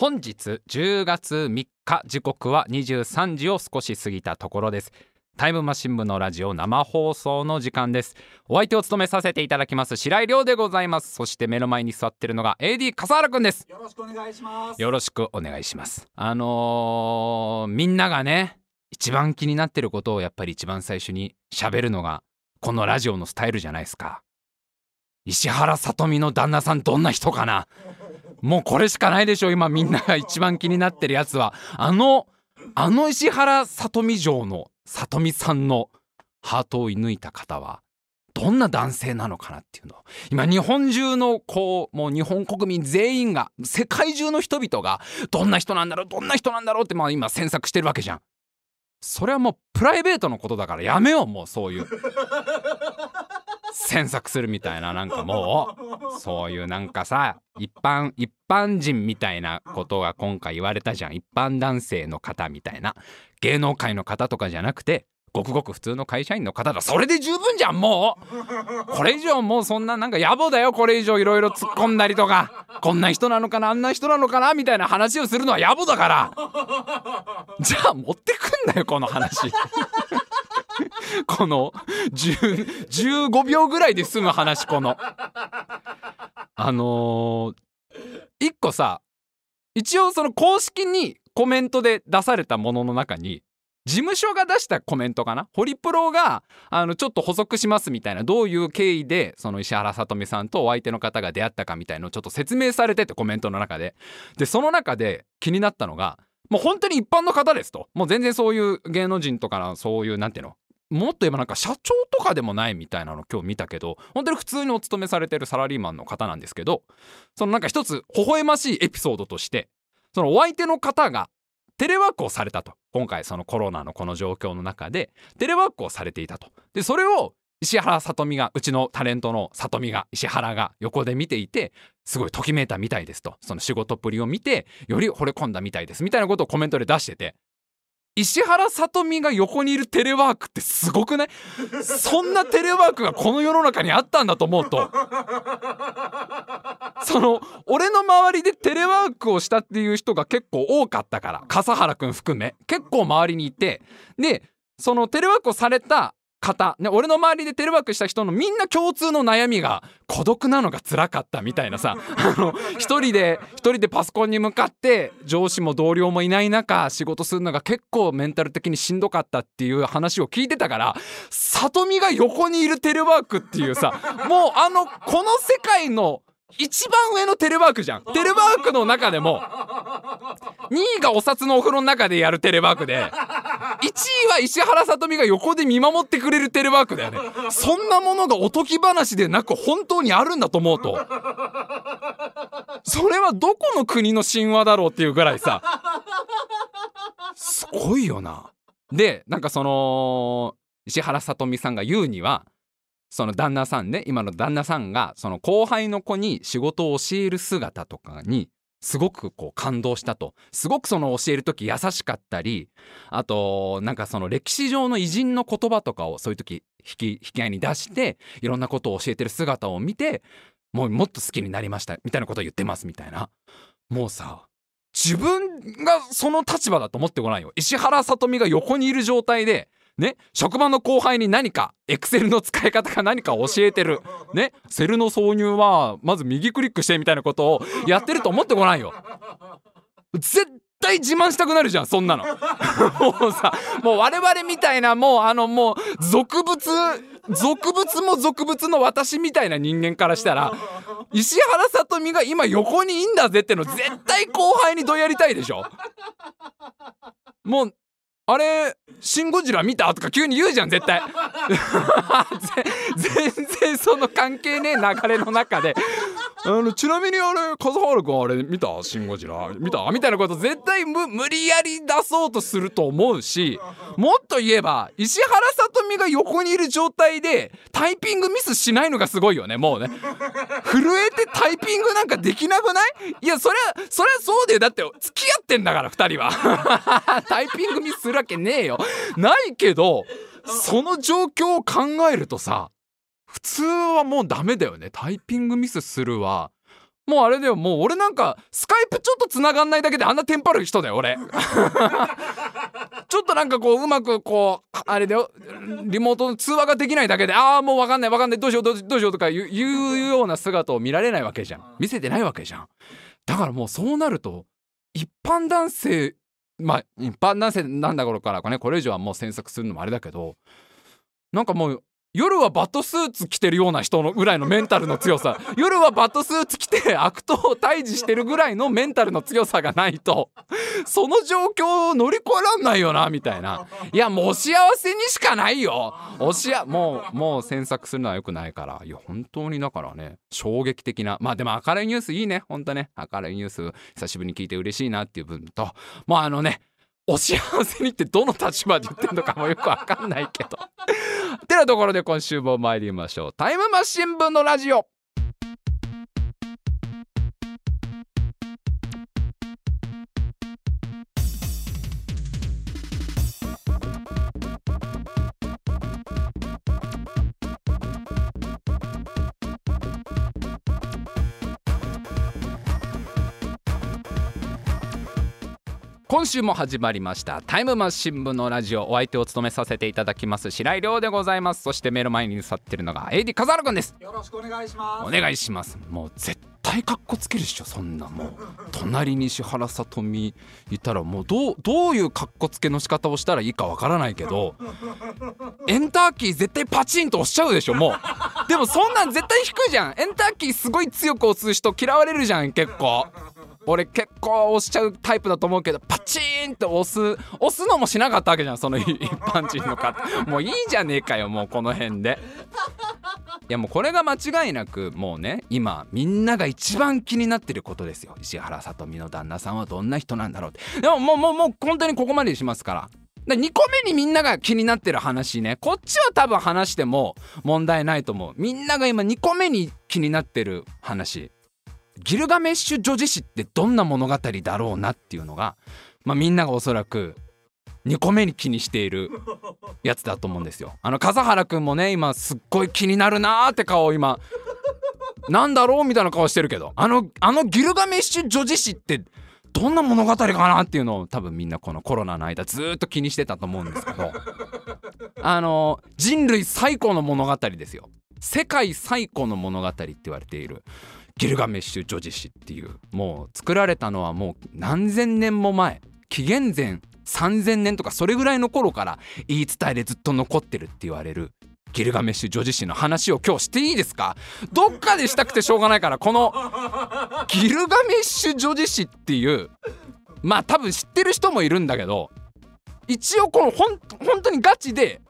本日10月3日時刻は23時を少し過ぎたところです。タイムマシン部のラジオ生放送の時間です。お相手を務めさせていただきます白井亮でございます。そして目の前に座ってるのが AD 笠原くんです。よろしくお願いします。よろしくお願いします。あのー、みんながね一番気になってることをやっぱり一番最初に喋るのがこのラジオのスタイルじゃないですか。石原さとみの旦那さんどんな人かな？もうこれしかないでしょ今みんなが一番気になってるやつは。あのあの石原さとみ城のさとみさんのハートを射抜いた方はどんな男性なのかなっていうの。今日本中のこうもう日本国民全員が世界中の人々がどんな人なんだろうどんな人なんだろうってまあ今詮索してるわけじゃん。それはもうプライベートのことだからやめようもうそういう。詮索するみたいななんかもうそういうなんかさ一般一般人みたいなことが今回言われたじゃん。一般男性の方みたいな芸能界の方とかじゃなくてごくごく普通の会社員の方だ。それで十分じゃんもう。これ以上もうそんななんか野暮だよ。これ以上いろいろ突っ込んだりとか。こんな人なのかなあんな人なのかなみたいな話をするのは野暮だから。じゃあ持ってくんなよこの話。この15秒ぐらいで済む話この。あのー、一個さ一応その公式にコメントで出されたものの中に事務所が出したコメントかな？ホリプロがあのちょっと補足しますみたいなどういう経緯でその石原さとみさんとお相手の方が出会ったかみたいのをちょっと説明されててコメントの中で。でその中で気になったのがもう本当に一般の方ですと。もう全然そういう芸能人とかのそういうなんていうの？もっと言えばなんか社長とかでもないみたいなの今日見たけど本当に普通にお勤めされてるサラリーマンの方なんですけどそのなんか一つ微笑ましいエピソードとしてそのお相手の方がテレワークをされたと。今回そのコロナのこの状況の中でテレワークをされていたと。でそれを石原さとみがうちのタレントのさとみが石原が横で見ていてすごいときめいたみたいですと。その仕事っぷりを見てより惚れ込んだみたいですみたいなことをコメントで出してて。石原さとみが横にいるテレワークってすごくない？そんなテレワークがこの世の中にあったんだと思うと。その俺の周りでテレワークをしたっていう人が結構多かったから笠原くん含め結構周りにいて。でそのテレワークをされた方、ね、俺の周りでテレワークした人のみんな共通の悩みが孤独なのが辛かったみたいなさ。あの一人で一人でパソコンに向かって上司も同僚もいない中仕事するのが結構メンタル的にしんどかったっていう話を聞いてたから里見が横にいるテレワークっていうさもうあのこの世界の一番上のテレワークじゃん。テレワークの中でも2位がお札のお風呂の中でやるテレワークで1 1位は石原さとみが横で見守ってくれるテレワークだよね。そんなものがおとぎ話でなく本当にあるんだと思うと。それはどこの国の神話だろうっていうぐらいさ。すごいよな。でなんかその石原さとみさんが言うにはその旦那さんね今の旦那さんがその後輩の子に仕事を教える姿とかにすごくこう感動したと。すごくその教える時優しかったりあとなんかその歴史上の偉人の言葉とかをそういう時引き引き合いに出していろんなことを教えてる姿を見てもうもっと好きになりましたみたいなことを言ってますみたいな。もうさ自分がその立場だと思ってごらんよ。石原さとみが横にいる状態でね、職場の後輩に何かエクセルの使い方か何か教えてる、ね、セルの挿入はまず右クリックしてみたいなことをやってると思ってごらんよ。絶対自慢したくなるじゃんそんなの。もうさもう我々みたいなもうあのもう俗物俗物も俗物の私みたいな人間からしたら石原さとみが今横にいんだぜっての絶対後輩にどやりたいでしょもうあれシン・ゴジラ見たとか急に言うじゃん絶対。全然その関係ねえ流れの中で。あのちなみにあれ笠原君あれ見た？シン・ゴジラ。見た？みたいなこと絶対無理やり出そうとすると思うしもっと言えば石原さとみが横にいる状態でタイピングミスしないのがすごいよねもうね。震えてタイピングなんかできなくない？いやそりゃそりゃそうだよ。だって付き合ってんだから2人は。タイピングミスするわけねえよ。ないけどその状況を考えるとさ普通はもうダメだよね。タイピングミスするはもうあれだよ。もう俺なんかスカイプちょっと繋がんないだけであんなテンパる人だよ俺。ちょっとなんかこううまくこうあれだよ。リモートの通話ができないだけでああもう分かんない分かんない。どうしようどうしようとか言う言うような姿を見られないわけじゃん。見せてないわけじゃん。だからもうそうなると一般男性まあ一般男性なんだ頃からかねこれ以上はもう詮索するのもあれだけどなんかもう夜はバットスーツ着てるような人のぐらいのメンタルの強さ。夜はバットスーツ着て悪党を退治してるぐらいのメンタルの強さがないと。その状況を乗り越えらんないよなみたいな。いやもう幸せにしかないよ。おしやもうもう詮索するのはよくないから。いや本当にだからね衝撃的な。まあでも明るいニュースいいねほんとね。明るいニュース久しぶりに聞いて嬉しいなっていう分と。もうあのねお幸せにってどの立場で言ってんのかもよくわかんないけど。てなところで今週も参りましょう。タイムマシン部のラジオ。今週も始まりました。タイムマシン部のラジオ。お相手を務めさせていただきます。白井亮でございます。そして目の前に座ってるのが AD 笠原くんです。よろしくお願いします。お願いします。もう絶対カッコつけるっしょ。そんなもう隣に石原さとみいたらもうどうどういうカッコつけの仕方をしたらいいかわからないけどエンターキー絶対パチンと押しちゃうでしょ。もう。でもそんなん絶対低いじゃん。エンターキーすごい強く押す人嫌われるじゃん結構俺結構押しちゃうタイプだと思うけどパチーンって押す押すのもしなかったわけじゃんその一般人の方。もういいじゃねえかよもうこの辺で。いやもうこれが間違いなくもうね今みんなが一番気になってることですよ。石原さとみの旦那さんはどんな人なんだろうって。でももうもうもう本当にここまでにしますから。で2個目にみんなが気になってる話ね。こっちは多分話しても問題ないと思う。みんなが今2個目に気になってる話。ギルガメッシュ女子誌ってどんな物語だろうなっていうのが、まあ、みんながおそらく2個目に気にしているやつだと思うんですよ。あの笠原くんもね今すっごい気になるなーって顔を今なんだろうみたいな顔してるけど。あのあのギルガメッシュ女子誌ってどんな物語かなっていうのを多分みんなこのコロナの間ずっと気にしてたと思うんですけど。あの人類最古の物語ですよ。世界最古の物語って言われている。ギルガメッシュ女子誌っていう。もう作られたのはもう何千年も前紀元前3000年とかそれぐらいの頃から言い伝えでずっと残ってるって言われる。ギルガメッシュ女子誌の話を今日していいですか？どっかでしたくてしょうがないからこのギルガメッシュ女子誌っていうまあ多分知ってる人もいるんだけど一応このほん本当にガチで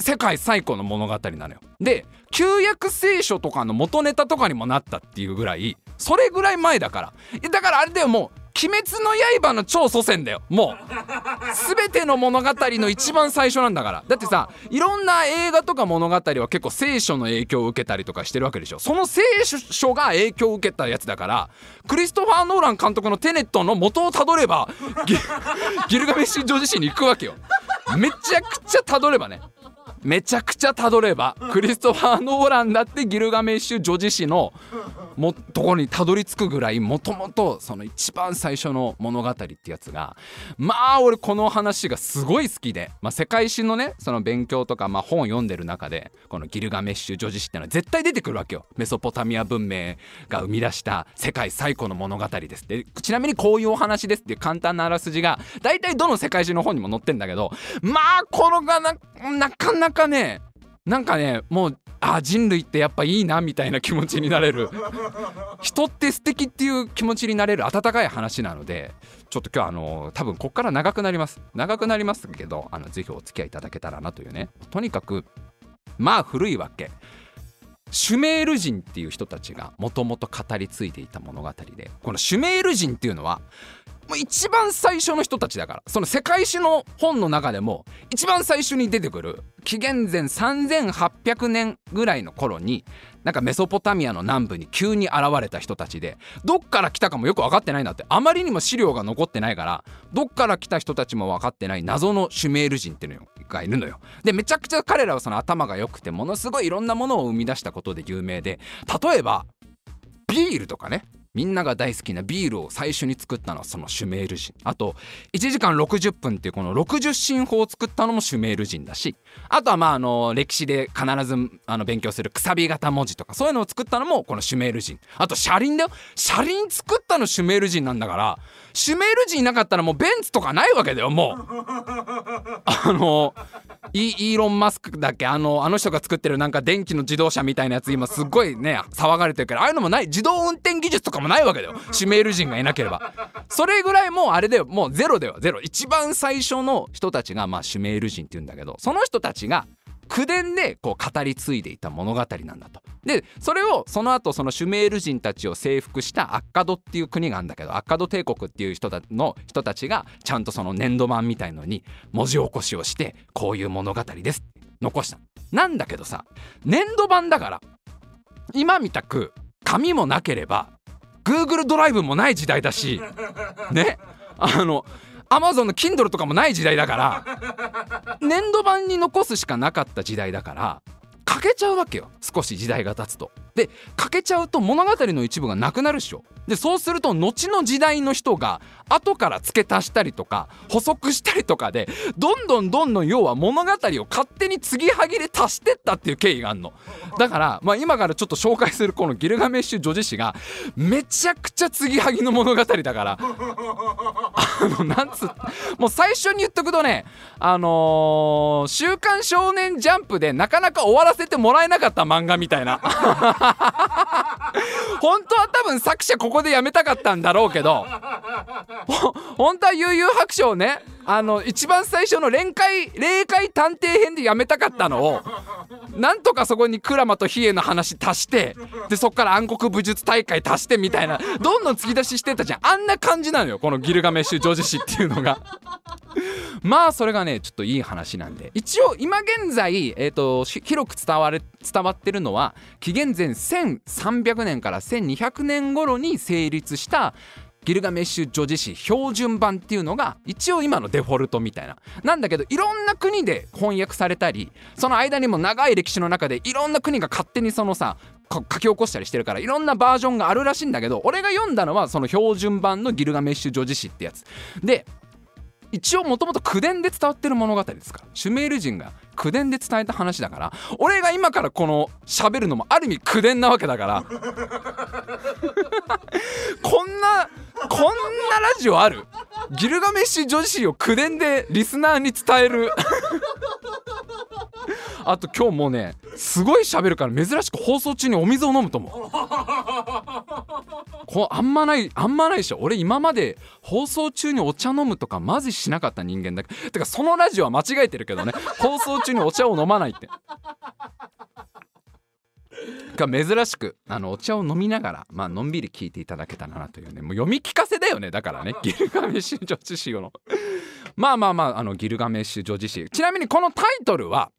世界最古の物語なのよ。で旧約聖書とかの元ネタとかにもなったっていうぐらいそれぐらい前だから。だからあれだよもう鬼滅の刃の超祖先だよ。もう全ての物語の一番最初なんだから。だってさいろんな映画とか物語は結構聖書の影響を受けたりとかしてるわけでしょ。その聖書が影響を受けたやつだからクリストファー・ノーラン監督のテネットの元をたどれば ギルガメッシュ女子誌に行くわけよ。めちゃくちゃたどればね。めちゃくちゃたどればクリストファー・ノーランだってギルガメッシュ女子誌のもところにたどり着くぐらいもともとその一番最初の物語ってやつがまあ俺この話がすごい好きで、まあ、世界史のねその勉強とか、まあ、本を読んでる中でこのギルガメッシュ女子誌ってのは絶対出てくるわけよ。メソポタミア文明が生み出した世界最古の物語ですでちなみにこういうお話ですっていう簡単なあらすじが大体どの世界史の本にも載ってんだけどまあこのがななかなかねなんかねもうあ人類ってやっぱいいなみたいな気持ちになれる。人って素敵っていう気持ちになれる温かい話なのでちょっと今日あの多分こっから長くなります。長くなりますけどあのぜひお付き合いいただけたらなというね。とにかくまあ古いわけ。シュメール人っていう人たちがもともと語り継いでいた物語でこのシュメール人っていうのはもう一番最初の人たちだからその世界史の本の中でも一番最初に出てくる紀元前3800年ぐらいの頃になんかメソポタミアの南部に急に現れた人たちでどっから来たかもよく分かってないんだってあまりにも資料が残ってないからどっから来た人たちも分かってない謎のシュメール人っていうのがいるのよ。でめちゃくちゃ彼らはその頭が良くてものすごいいろんなものを生み出したことで有名で例えばビールとかねみんなが大好きなビールを最初に作ったのはそのシュメール人。あと1時間60分っていうこの60進法を作ったのもシュメール人だしあとはまああの歴史で必ずあの勉強するくさび型文字とかそういうのを作ったのもこのシュメール人。あと車輪だよ。車輪作ったのシュメール人なんだからシュメール人いなかったらもうベンツとかないわけだよもう。あのイーロン・マスクだっけ？あのあの人が作ってるなんか電気の自動車みたいなやつ今すっごいね騒がれてるけどああいうのもない。自動運転技術とかもないわけだよ。シュメール人がいなければ。それぐらいもうあれだよ。もうゼロだよ。ゼロ。一番最初の人たちがまあシュメール人って言うんだけどその人たちが口伝でこう語り継いでいた物語なんだと。でそれをその後そのシュメール人たちを征服したアッカドっていう国があるんだけどアッカド帝国っていう人たの人たちがちゃんとその粘土板みたいのに文字起こしをしてこういう物語ですって残したなんだけどさ粘土板だから今みたく紙もなければ Google ドライブもない時代だしねあのアマゾンの Kindle とかもない時代だから粘土板に残すしかなかった時代だから欠けちゃうわけよ少し時代が経つと。で欠けちゃうと物語の一部がなくなるっしょ。でそうすると後の時代の人が後から付け足したりとか補足したりとかでどんどんどんどん要は物語を勝手に継ぎはぎで足してったっていう経緯があるの。だから、まあ、今からちょっと紹介するこのギルガメッシュ女子誌がめちゃくちゃ継ぎはぎの物語だからあのなんつもう最初に言っとくとねあのー「週刊少年ジャンプ」でなかなか終わらせてもらえなかった漫画みたいな 本当は多分作者ここでやめたかったんだろうけど本当は悠々白書をねあの一番最初の連会霊界探偵編でやめたかったのをなんとかそこに鞍馬と比叡の話足してでそっから暗黒武術大会足してみたいなどんどん突き出ししてたじゃん。あんな感じなのよこのギルガメッシュ女子誌っていうのが。まあそれがねちょっといい話なんで。一応今現在、えーと、広く伝われ伝わってるのは紀元前1300年から1200年頃に成立したギルガメッシュ女子誌標準版っていうのが一応今のデフォルトみたいな。なんだけどいろんな国で翻訳されたりその間にも長い歴史の中でいろんな国が勝手にそのさ書き起こしたりしてるからいろんなバージョンがあるらしいんだけど俺が読んだのはその標準版のギルガメッシュ女子誌ってやつ。で一応もともと口伝で伝わってる物語ですからシュメール人が口伝で伝えた話だから俺が今からこの喋るのもある意味口伝なわけだから こんなこんなラジオある？ギルガメッシュ女子を口伝でリスナーに伝える。あと今日もうねすごい喋るから珍しく放送中にお水を飲むと思う。こあんまないあんまないでしょ。俺今まで放送中にお茶飲むとかマジしなかった人間だけ。てかそのラジオは間違えてるけどね。放送中にお茶を飲まないって。が珍しくあのお茶を飲みながらまあのんびり聞いていただけたらなというね。もう読み聞かせだよねだからね。ギルガメッシュ女子誌の。まあまあまああのギルガメッシュ女子誌ちなみにこのタイトルは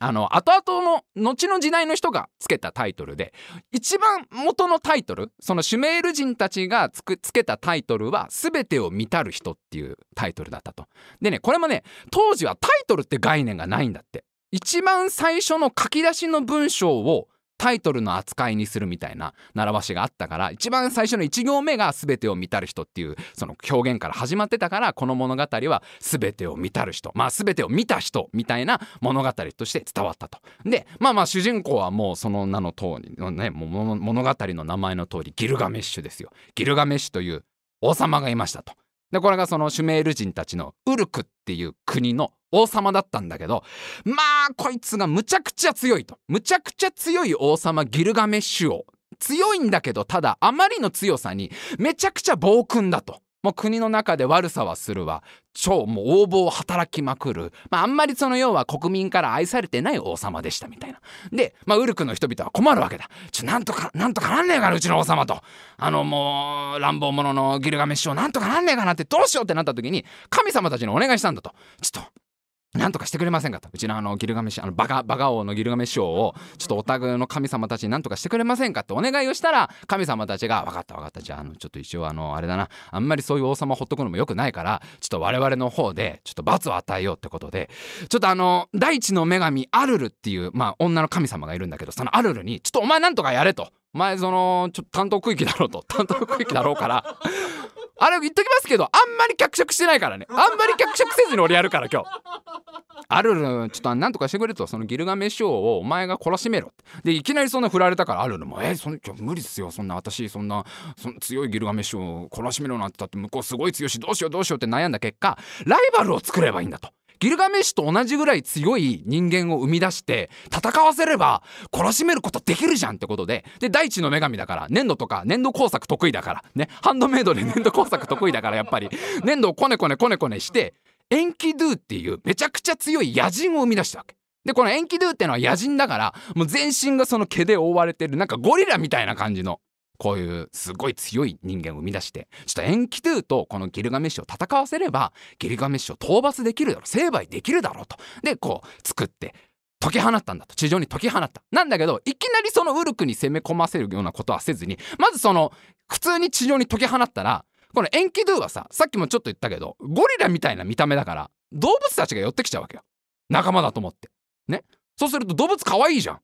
あの後々の後の時代の人がつけたタイトルで一番元のタイトルそのシュメール人たちがつけたタイトルは「全てを満たる人」っていうタイトルだったと。でねこれもね当時はタイトルって概念がないんだって。一番最初の書き出しの文章をタイトルの扱いにするみたいな習わしがあったから一番最初の1行目が全てを見たる人っていうその表現から始まってたからこの物語は全てを見たる人まあ全てを見た人みたいな物語として伝わったと。でまあまあ主人公はもうその名の通りのね物語の名前の通りギルガメッシュですよ。ギルガメッシュという王様がいましたと。でこれがそのシュメール人たちのウルクっていう国の王様だったんだけどまあこいつがむちゃくちゃ強いとむちゃくちゃ強い王様ギルガメッシュ王強いんだけどただあまりの強さにめちゃくちゃ暴君だと。もう国の中で悪さはするわ。超もう横暴を働きまくる、まあ、あんまりその要は国民から愛されてない王様でしたみたいな。で、まあ、ウルクの人々は困るわけだ。ちょなんとかなんとかなんねえからうちの王様と。あのもう乱暴者のギルガメッシュをなんとかなんねえかなってどうしようってなった時に神様たちにお願いしたんだと。ちょっとなんとかしてくれませんかと。うちのあのギルガメシあのバカバカ王のギルガメシ王をちょっとお宅の神様たちになんとかしてくれませんかってお願いをしたら神様たちが分かった分かった。じゃああのちょっと一応あのあれだな。あんまりそういう王様ほっとくのもよくないからちょっと我々の方でちょっと罰を与えようってことでちょっとあの大地の女神アルルっていうまあ女の神様がいるんだけどそのアルルにちょっとお前なんとかやれと。お前そのちょっと担当区域だろうと。担当区域だろうから。あれ言っときますけどあんまり脚色してないからね。あんまり脚色せずに俺やるから今日。あるるちょっとなんとかしてくれと。そのギルガメッシュ王をお前が懲らしめろでいきなりそんな振られたからあるるもえそん無理ですよ。そんな私そんなそん強いギルガメッシュを懲らしめろなんてだって向こうすごい強いしどうしようどうしようって悩んだ結果ライバルを作ればいいんだとギルガメッシュと同じぐらい強い人間を生み出して戦わせれば懲らしめることできるじゃんってことで。で大地の女神だから粘土とか粘土工作得意だから。ね。ハンドメイドで粘土工作得意だからやっぱり。粘土をこねこねこねこねしてエンキドゥっていうめちゃくちゃ強い野人を生み出したわけ。でこのエンキドゥってのは野人だからもう全身がその毛で覆われてるなんかゴリラみたいな感じの。こういうすごい強い人間を生み出してちょっとエンキドゥとこのギルガメッシュを戦わせればギルガメッシュを討伐できるだろう成敗できるだろうと。でこう作って解き放ったんだと。地上に解き放った。なんだけどいきなりそのウルクに攻め込ませるようなことはせずにまずその普通に地上に解き放ったらこのエンキドゥはささっきもちょっと言ったけどゴリラみたいな見た目だから動物たちが寄ってきちゃうわけよ。仲間だと思って。ね。そうすると動物可愛いじゃん。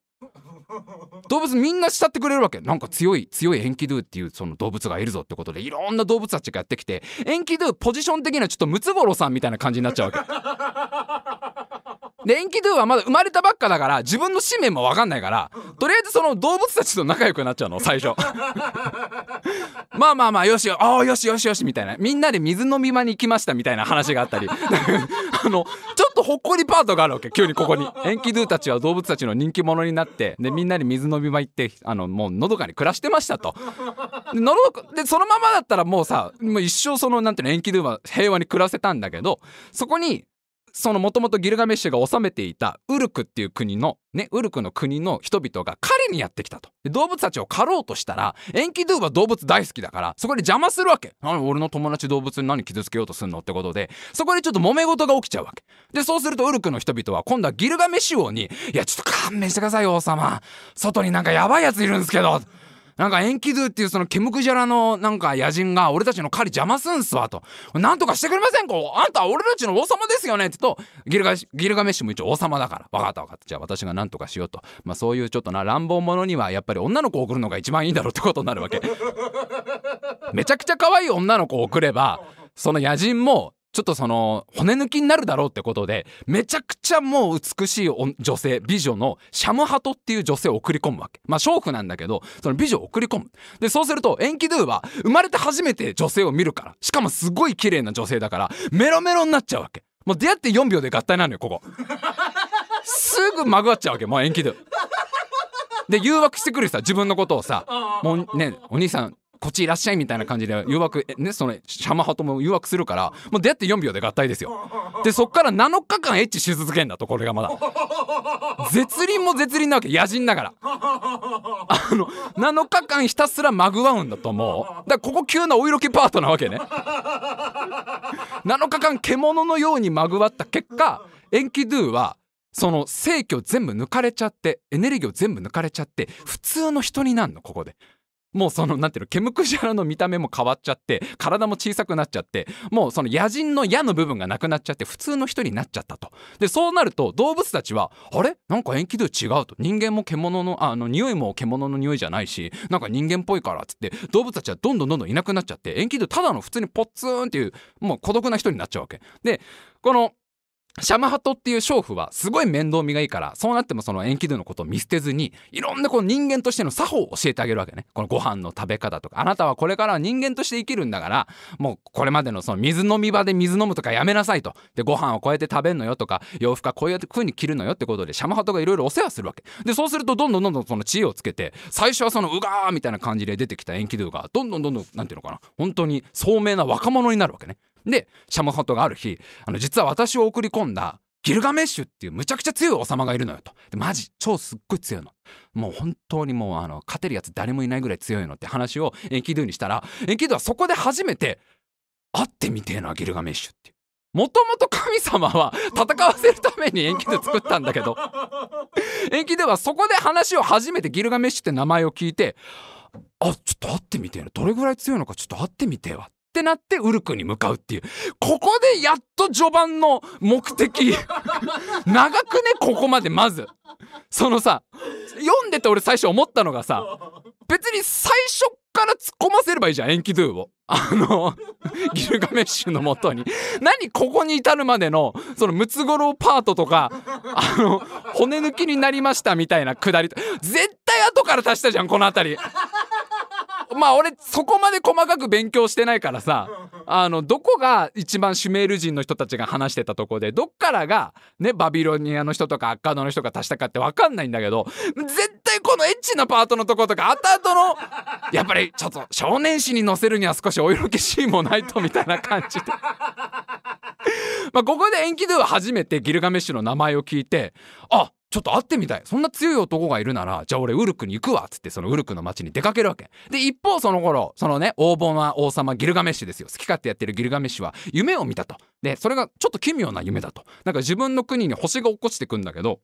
動物みんな慕ってくれるわけ。なんか強い強いエンキドゥっていうその動物がいるぞってことでいろんな動物たちがやってきてエンキドゥポジション的にはちょっとムツゴロウさんみたいな感じになっちゃうわけ。でエンキドゥはまだ生まれたばっかだから自分の使命も分かんないからとりあえずその動物たちと仲良くなっちゃうの最初。まあまあまあよしよあよしよしよしみたいな。みんなで水飲み場に行きましたみたいな話があったり。あのちょっとほっこりパートがあるわけ急にここに。エンキドゥたちは動物たちの人気者になってでみんなで水飲み場行ってあのもうのどかに暮らしてましたと。でのどかでそのままだったらもうさもう一生そのなんていうのエンキドゥは平和に暮らせたんだけどそこにそのもともとギルガメッシュが治めていたウルクっていう国のねウルクの国の人々が狩りにやってきたと。動物たちを狩ろうとしたらエンキドゥは動物大好きだからそこで邪魔するわけ。俺の友達動物に何傷つけようとすんのってことでそこでちょっと揉め事が起きちゃうわけ。でそうするとウルクの人々は今度はギルガメッシュ王に「いやちょっと勘弁してください王様。外になんかやばいやついるんですけど」なんかエンキドゥっていうそのケムクジャラのなんか野人が俺たちの狩り邪魔すんすわと。なんとかしてくれませんかあんた俺たちの王様ですよねって言うとギルガギルガメッシュも一応王様だから。分かった分かった。じゃあ私がなんとかしようと。まあそういうちょっとな乱暴者にはやっぱり女の子を送るのが一番いいんだろうってことになるわけ。めちゃくちゃ可愛い女の子を送ればその野人もちょっとその骨抜きになるだろうってことでめちゃくちゃもう美しい女性美女のシャムハトっていう女性を送り込むわけ。まあ娼婦なんだけどその美女を送り込む。でそうするとエンキドゥは生まれて初めて女性を見るからしかもすごい綺麗な女性だからメロメロになっちゃうわけ。もう出会って4秒で合体なのよここ。すぐまぐわっちゃうわけもうエンキドゥ。で誘惑してくるさ自分のことをさもうねお兄さんこっちいらっしゃいみたいな感じで誘惑ねそのシャマハトも誘惑するからもう出会って4秒で合体ですよ。でそっから7日間エッチし続けんだとこれがまだ。絶倫も絶倫なわけ野人だから。あの7日間ひたすらまぐわうんだと思う。だからここ急なお色気パートなわけね。7日間獣のようにまぐわった結果エンキドゥはその正気を全部抜かれちゃってエネルギーを全部抜かれちゃって普通の人になるのここでもうそのなんていうのケムクジャラの見た目も変わっちゃって体も小さくなっちゃってもうその野人の矢の部分がなくなっちゃって普通の人になっちゃったと。でそうなると動物たちはあれ？なんか塩基度違うと。人間も獣のあの匂いも獣の匂いじゃないしなんか人間っぽいからっつって動物たちはどんどんどんどんいなくなっちゃって塩基度ただの普通にポッツンっていうもう孤独な人になっちゃうわけ。でこのシャマハトっていう娼婦はすごい面倒見がいいからそうなってもそのエンキドゥのことを見捨てずにいろんなこの人間としての作法を教えてあげるわけね。このご飯の食べ方とか。あなたはこれからは人間として生きるんだからもうこれまでのその水飲み場で水飲むとかやめなさいと。でご飯をこうやって食べるのよとか洋服はこうやって風に着るのよってことでシャマハトがいろいろお世話するわけ。でそうするとどんどんどんどんその知恵をつけて最初はそのうがーみたいな感じで出てきたエンキドゥがどんどんどんどんなんていうのかな。本当に聡明な若者になるわけね。でシャマハトがある日あの実は私を送り込んだギルガメッシュっていうむちゃくちゃ強い王様がいるのよと。でマジ超すっごい強いの。もう本当にもうあの勝てるやつ誰もいないぐらい強いのって話をエンキドゥにしたらエンキドゥはそこで初めて会ってみてえなギルガメッシュっていう。もともと神様は戦わせるためにエンキドゥ作ったんだけどエンキドゥはそこで話を初めてギルガメッシュって名前を聞いてあちょっと会ってみてえなどれぐらい強いのかちょっと会ってみてえわってなってウルクに向かうっていう。ここでやっと序盤の目的。長くねここまでまず。そのさ読んでて俺最初思ったのがさ別に最初から突っ込ませればいいじゃんエンキドゥを。あの ギルガメッシュのもとに。何ここに至るまでのそのムツゴロウパートとかあの骨抜きになりましたみたいなくだり絶対後から足したじゃんこの辺り。まあ俺そこまで細かく勉強してないからさあのどこが一番シュメール人の人たちが話してたとこでどっからがねバビロニアの人とかアッカードの人が足したかって分かんないんだけど絶対このエッチなパートのとことか後々のやっぱりちょっと少年誌に載せるには少しお色気シーンもないとみたいな感じで。まあここでエンキドゥは初めてギルガメッシュの名前を聞いてあちょっと会ってみたいそんな強い男がいるならじゃあ俺ウルクに行くわっつってそのウルクの町に出かけるわけで一方その頃そのね横暴な王様ギルガメッシュですよ好き勝手やってるギルガメッシュは夢を見たとでそれがちょっと奇妙な夢だとなんか自分の国に星が落っこちてくんだけど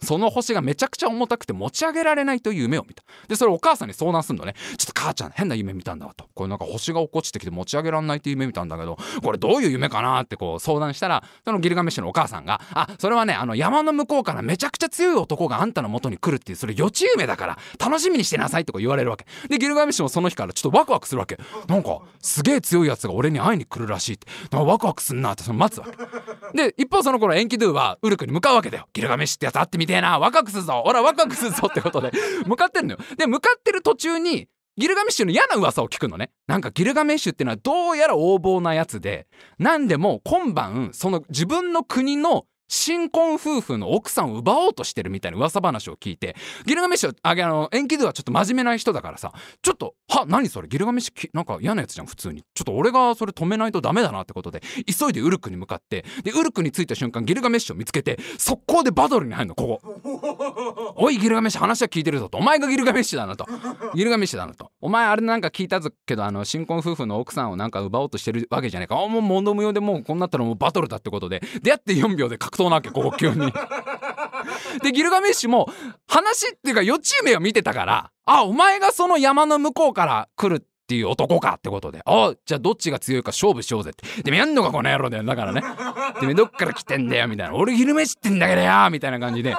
その星がめちゃくちゃ重たくて持ち上げられないという夢を見た。で、それお母さんに相談すんのね。ちょっと母ちゃん変な夢見たんだわと。これなんか星が落っこちてきて持ち上げられないっていう夢見たんだけど、これどういう夢かなってこう相談したら、そのギルガメッシュのお母さんが、あ、それはね、あの山の向こうからめちゃくちゃ強い男があんたの元に来るっていう、それ予知夢だから楽しみにしてなさいってこう言われるわけ。で、ギルガメッシュもその日からちょっとワクワクするわけ。なんか、すげえ強いやつが俺に会いに来るらしいって。ワクワクすんなってその待つわけ。で、一方その頃エンキドゥはウルクに向かうわけだよ。ギルガメッシュってやつ会ってみてえな。ワクワクするぞぞ俺はワクワクするぞってことで向かってんのよで向かってる途中にギルガメッシュの嫌な噂を聞くのね。なんかギルガメッシュっていうのはどうやら横暴なやつで何でも今晩その自分の国の新婚夫婦の奥さんを奪おうとしてるみたいな噂話を聞いてギルガメッシュああのエンキドゥはちょっと真面目な人だからさちょっとは何それ？ギルガメッシュなんか嫌なやつじゃん普通に。ちょっと俺がそれ止めないとダメだなってことで急いでウルクに向かってでウルクに着いた瞬間ギルガメッシュを見つけて速攻でバトルに入るのここ。おいギルガメッシュ話は聞いてるぞと。お前がギルガメッシュだなと。ギルガメッシュだなと。お前あれなんか聞いたけどあの新婚夫婦の奥さんをなんか奪おうとしてるわけじゃないか。あもう物無用でもうこんなったらもうバトルだってことで。出会って4秒で格闘なわけここ急に でギルガメッシュも話っていうか予知夢を見てたからあお前がその山の向こうから来るっていう男かってことで、あじゃあどっちが強いか勝負しようぜって。でもやんのかこの野郎だよ。だからね。でどっから来てんだよみたいな。俺昼飯ってんだけどよみたいな感じで。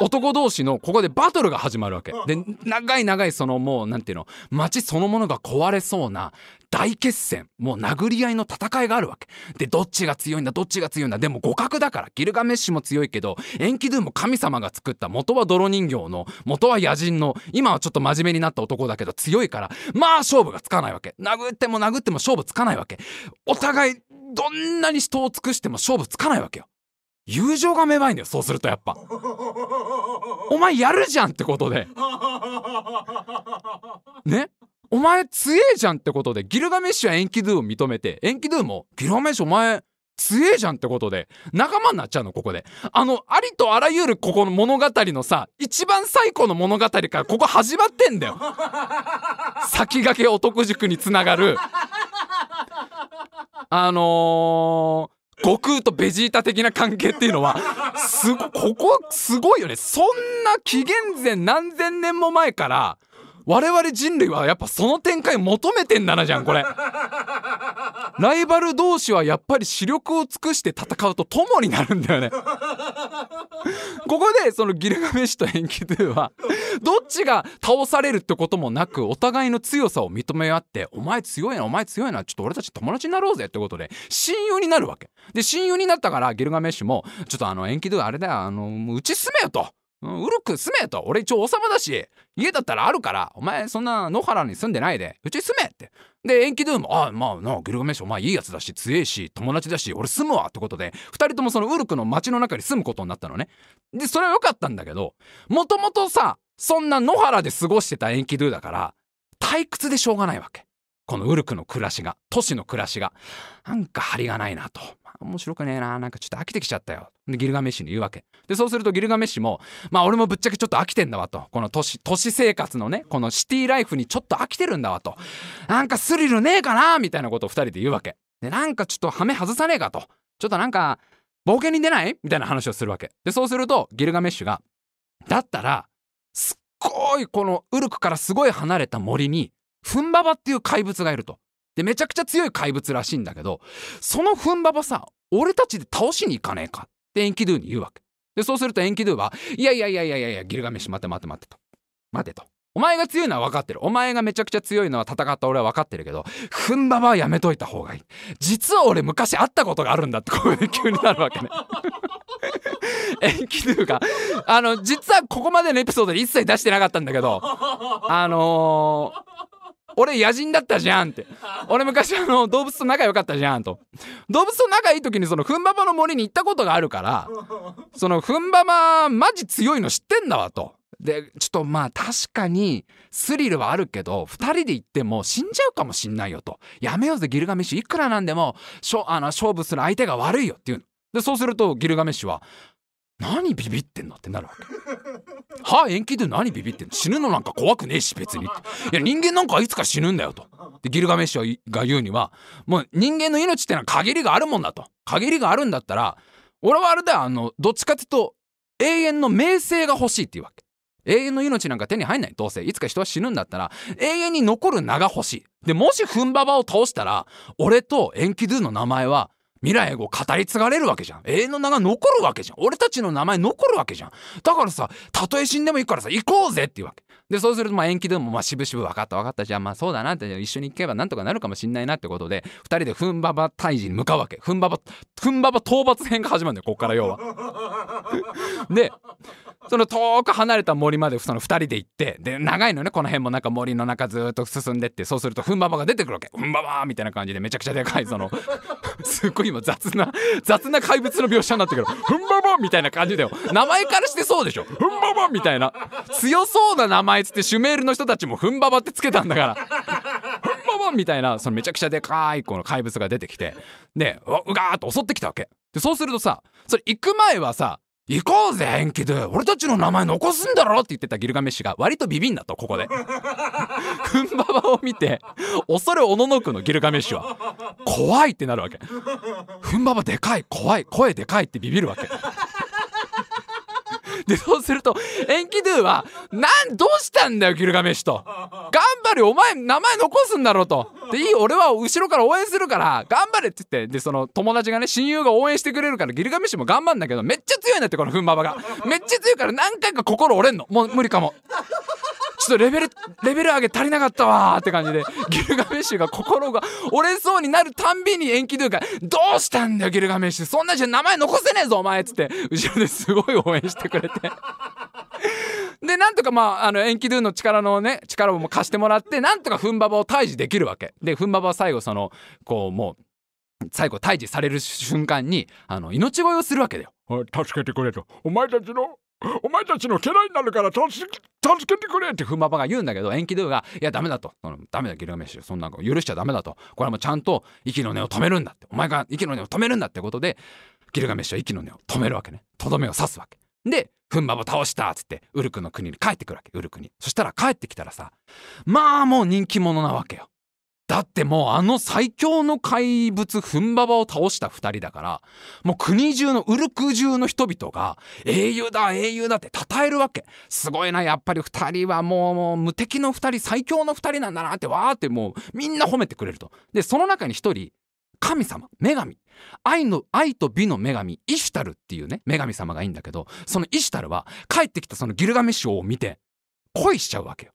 男同士のここでバトルが始まるわけ。で長い長いそのもうなんていうの街そのものが壊れそうな大決戦。もう殴り合いの戦いがあるわけ。でどっちが強いんだどっちが強いんだ。でも互角だから。ギルガメッシュも強いけどエンキドゥも神様が作った元は泥人形の元は野人の今はちょっと真面目になった男だけど強いからまあ勝負がつかないわけ。殴っても殴っても勝負つかないわけ。お互いどんなに人を尽くしても勝負つかないわけよ友情が芽生えんだよそうするとやっぱ。お前やるじゃんってことで。ね？お前強えじゃんってことで。ギルガメッシュはエンキドゥを認めて。エンキドゥもギルガメッシュお前強えじゃんってことで。仲間になっちゃうのここで。あのありとあらゆるここの物語のさ一番最古の物語からここ始まってんだよ。先駆け男塾につながる。あの悟空とベジータ的な関係っていうのはすごここはすごいよね。そんな紀元前何千年も前から我々人類はやっぱその展開求めてんだなじゃんこれ。ライバル同士はやっぱり視力を尽くして戦うと友になるんだよね。ここでそのギルガメッシュとエンキドゥはどっちが倒されるってこともなくお互いの強さを認め合ってお前強いなお前強いなちょっと俺たち友達になろうぜってことで親友になるわけ。で親友になったからギルガメッシュもちょっとあのエンキドゥあれだよあのうち住めよとうるく住めと。俺一応王様だし家だったらあるからお前そんな野原に住んでないでうち住めって。でエンキドゥーもあまあなギルガメッシュお前いいやつだし強えし友達だし俺住むわってことで2人ともそのウルクの町の中に住むことになったのね。でそれは良かったんだけどもともとさそんな野原で過ごしてたエンキドゥだから退屈でしょうがないわけ。このウルクの暮らしが都市の暮らしがなんか張りがないなと。面白くねえな。なんかちょっと飽きてきちゃったよ。でギルガメッシュに言うわけ。でそうするとギルガメッシュもまあ俺もぶっちゃけちょっと飽きてんだわと。この都市都市生活のねこのシティライフにちょっと飽きてるんだわと。なんかスリルねえかなみたいなことを2人で言うわけ。でなんかちょっとハメ外さねえかと。ちょっとなんか冒険に出ない？みたいな話をするわけ。でそうするとギルガメッシュがだったらすっごいこのウルクからすごい離れた森にフンババっていう怪物がいると。でめちゃくちゃ強い怪物らしいんだけどそのフンババさ俺たちで倒しに行かねえか。ってエンキドゥに言うわけ。でそうするとエンキドゥはいやいやいやいやいやギルガメシ待て待て待てと。待てと。お前が強いのは分かってる。お前がめちゃくちゃ強いのは戦った俺は分かってるけどふんばばはやめといた方がいい。実は俺昔会ったことがあるんだってこういう急になるわけね。延期というかあの実はここまでのエピソードで一切出してなかったんだけどあのー俺野人だったじゃんって。俺昔あの動物と仲良かったじゃんと。動物と仲いい時にそのふんばばの森に行ったことがあるからそのふんばばマジ強いの知ってんだわと。でちょっとまあ確かにスリルはあるけど2人で行っても死んじゃうかもしんないよと。やめようぜギルガメッシュ。いくらなんでもあの勝負する相手が悪いよっていうの。でそうするとギルガメッシュは何ビビってんのってなるわけ。はあ延期で何ビビってんの？死ぬのなんか怖くねえし別に。いや人間なんかいつか死ぬんだよと。でギルガメッシュが言うにはもう人間の命ってのは限りがあるもんだと。限りがあるんだったら俺はあれだよあのどっちかっていうと永遠の名声が欲しいっていうわけ。永遠の命なんか手に入んないどうせいつか人は死ぬんだったら永遠に残る名が欲しいでもしフンババを倒したら俺とエンキドゥの名前は未来語語り継がれるわけじゃん。永遠の名が残るわけじゃん。俺たちの名前残るわけじゃん。だからさたとえ死んでもいいからさ行こうぜっていうわけ。でそうするとまあ延期でもまあ渋々分かった分かった。じゃあまあそうだなって一緒に行けばなんとかなるかもしんないなってことで2人でふんばば退治に向かうわけ。ふんばばふんばば討伐編が始まるんだよこっから要は。でその遠く離れた森までその2人で行ってで長いのねこの辺もなんか森の中ずっと進んでってそうするとふんばばが出てくるわけ。ふんばばみたいな感じでめちゃくちゃでかいその すっごい今雑な雑な怪物の描写になってくる。ふんばばみたいな感じだよ。名前からしてそうでしょ。ふんばばみたいな。強そうな名前っつってシュメールの人たちもふんばばってつけたんだから。ふんばばみたいなそのめちゃくちゃでかいこの怪物が出てきて。でうがーっと襲ってきたわけ。でそうするとさそれ行く前はさ行こうぜ延期で俺たちの名前残すんだろ？って言ってたギルガメッシュが割とビビんだとここで。ふんばばを見て恐れおののくのギルガメッシュは怖いってなるわけ。ふんばばでかい怖い声でかいってビビるわけでそうするとエンキドゥは「なんどうしたんだよギルガメッシュ」と「頑張れお前名前残すんだろ」と「でいい俺は後ろから応援するから頑張れ」って言って。でその友達がね親友が応援してくれるからギルガメッシュも頑張んだけどめっちゃ強いんだってこのフンババが。めっちゃ強いから何回か心折れんの。もう無理かも。ちょっとレベルレベル上げ足りなかったわーって感じでギルガメッシュが心が折れそうになるたんびに延期というか「どうしたんだよギルガメッシュ。そんなじゃ名前残せねえぞお前」っつって後ろですごい応援してくれて。でなんとかまああの延期ドゥの力のね力も貸してもらってなんとかフンババを退治できるわけ。でフンババは最後そのこうもう最後退治される瞬間にあの命乞いをするわけだよ。助けてくれと。お前たちのお前たちの家来になるから助け助けてくれってフンババが言うんだけど延期ドゥが「いやダメだ」と「ダメだギルガメッシュ。そんなの許しちゃダメだ」と「これはもうちゃんと息の根を止めるんだ」って「お前が息の根を止めるんだ」ってことでギルガメッシュは息の根を止めるわけね。とどめを刺すわけ。でフンババ倒したっつってウルクの国に帰ってくるわけ。ウルクに。そしたら帰ってきたらさまあもう人気者なわけよ。だってもうあの最強の怪物フンババを倒した2人だからもう国中のウルク中の人々が英雄だ英雄だって称えるわけ。すごいなやっぱり2人はもう無敵の2人最強の2人なんだなってわーってもうみんな褒めてくれると。でその中に1人神様女神。愛の愛と美の女神イシュタルっていうね女神様がいいんだけどそのイシュタルは帰ってきたそのギルガメッシュを見て恋しちゃうわけよ。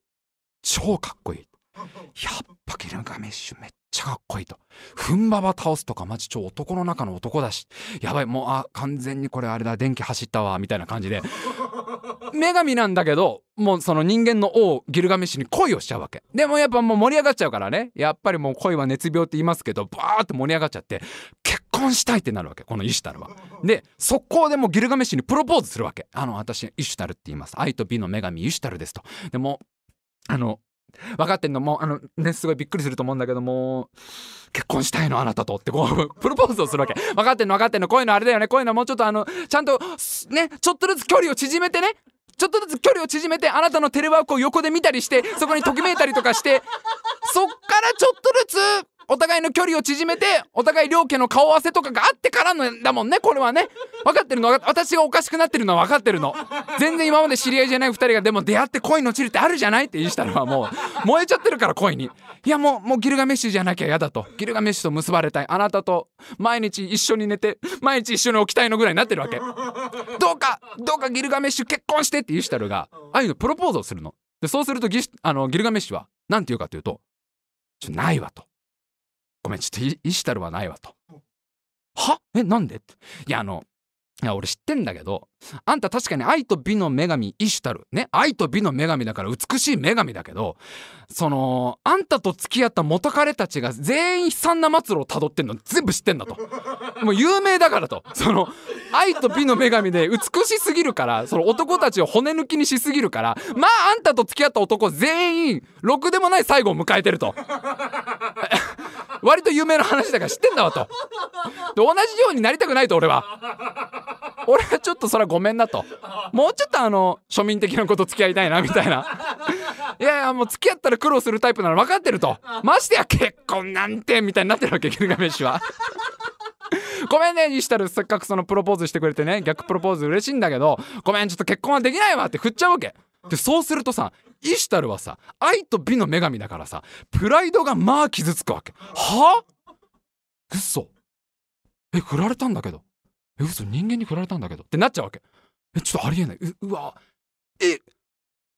超かっこいい。やっぱギルガメッシュめっちゃかっこいいと。ふんばば倒すとかマジ超男の中の男だし。やばいもうあ完全にこれあれだ電気走ったわみたいな感じで。女神なんだけどもうその人間の王ギルガメッシュに恋をしちゃうわけ。でもやっぱもう盛り上がっちゃうからね。やっぱりもう恋は熱病って言いますけどバーって盛り上がっちゃって結婚したいってなるわけこのイシュタルは。で速攻でもうギルガメッシュにプロポーズするわけ。あの私イシュタルって言います。愛と美の女神イシュタルですと。でもあの分かってんの？もうあのねすごいびっくりすると思うんだけども結婚したいの？あなたとってこう プロポーズをするわけ。分かってんの？分かってんの？こういうのあれだよね。こういうのもうちょっとあのちゃんとねちょっとずつ距離を縮めてね。ちょっとずつ距離を縮めてあなたのテレワークを横で見たりしてそこにときめいたりとかしてそっからちょっとずつお互いの距離を縮めてお互い両家の顔合わせとかがあってからのだもんねこれはね。分かってるの？私がおかしくなってるのは分かってるの。全然今まで知り合いじゃない2人がでも出会って恋の散るってあるじゃないって言いしたのはもう。燃えちゃってるから恋に。いやもうもうギルガメッシュじゃなきゃ嫌だと。ギルガメッシュと結ばれたい。あなたと毎日一緒に寝て毎日一緒に起きたいのぐらいになってるわけ。どうかどうかギルガメッシュ結婚してってユシタルがああいうのプロポーズをするの。でそうするとギあのギルガメッシュは何て言うかというと「ちょないわ」と「ごめんちょっとイイシュタルはないわ」と「は？えなんで?」いやあのいや俺知ってんだけどあんた確かに愛と美の女神イシュタルね？愛と美の女神だから美しい女神だけどそのあんたと付き合った元彼たちが全員悲惨な末路をたどってんの全部知ってんだと。もう有名だからと。その愛と美の女神で美しすぎるからその男たちを骨抜きにしすぎるからまああんたと付き合った男全員ろくでもない最後を迎えてると 割と有名な話だから知ってんだわと。で同じようになりたくないと俺は。俺はちょっとそれはごめんなと。もうちょっとあの庶民的なこと付き合いたいなみたいな。いやいやもう付き合ったら苦労するタイプなの分かってると。ましてや結婚なんてみたいになってるわけギルガメッシュは。ごめんねイシュタルせっかくそのプロポーズしてくれてね逆プロポーズ嬉しいんだけどごめんちょっと結婚はできないわって振っちゃうわけ。でそうするとさイシュタルはさ愛と美の女神だからさプライドがまあ傷つくわけ。は？あ嘘。え振られたんだけど。え嘘。人間に振られたんだけど。ってなっちゃうわけ。えちょっとありえない。ううわ。え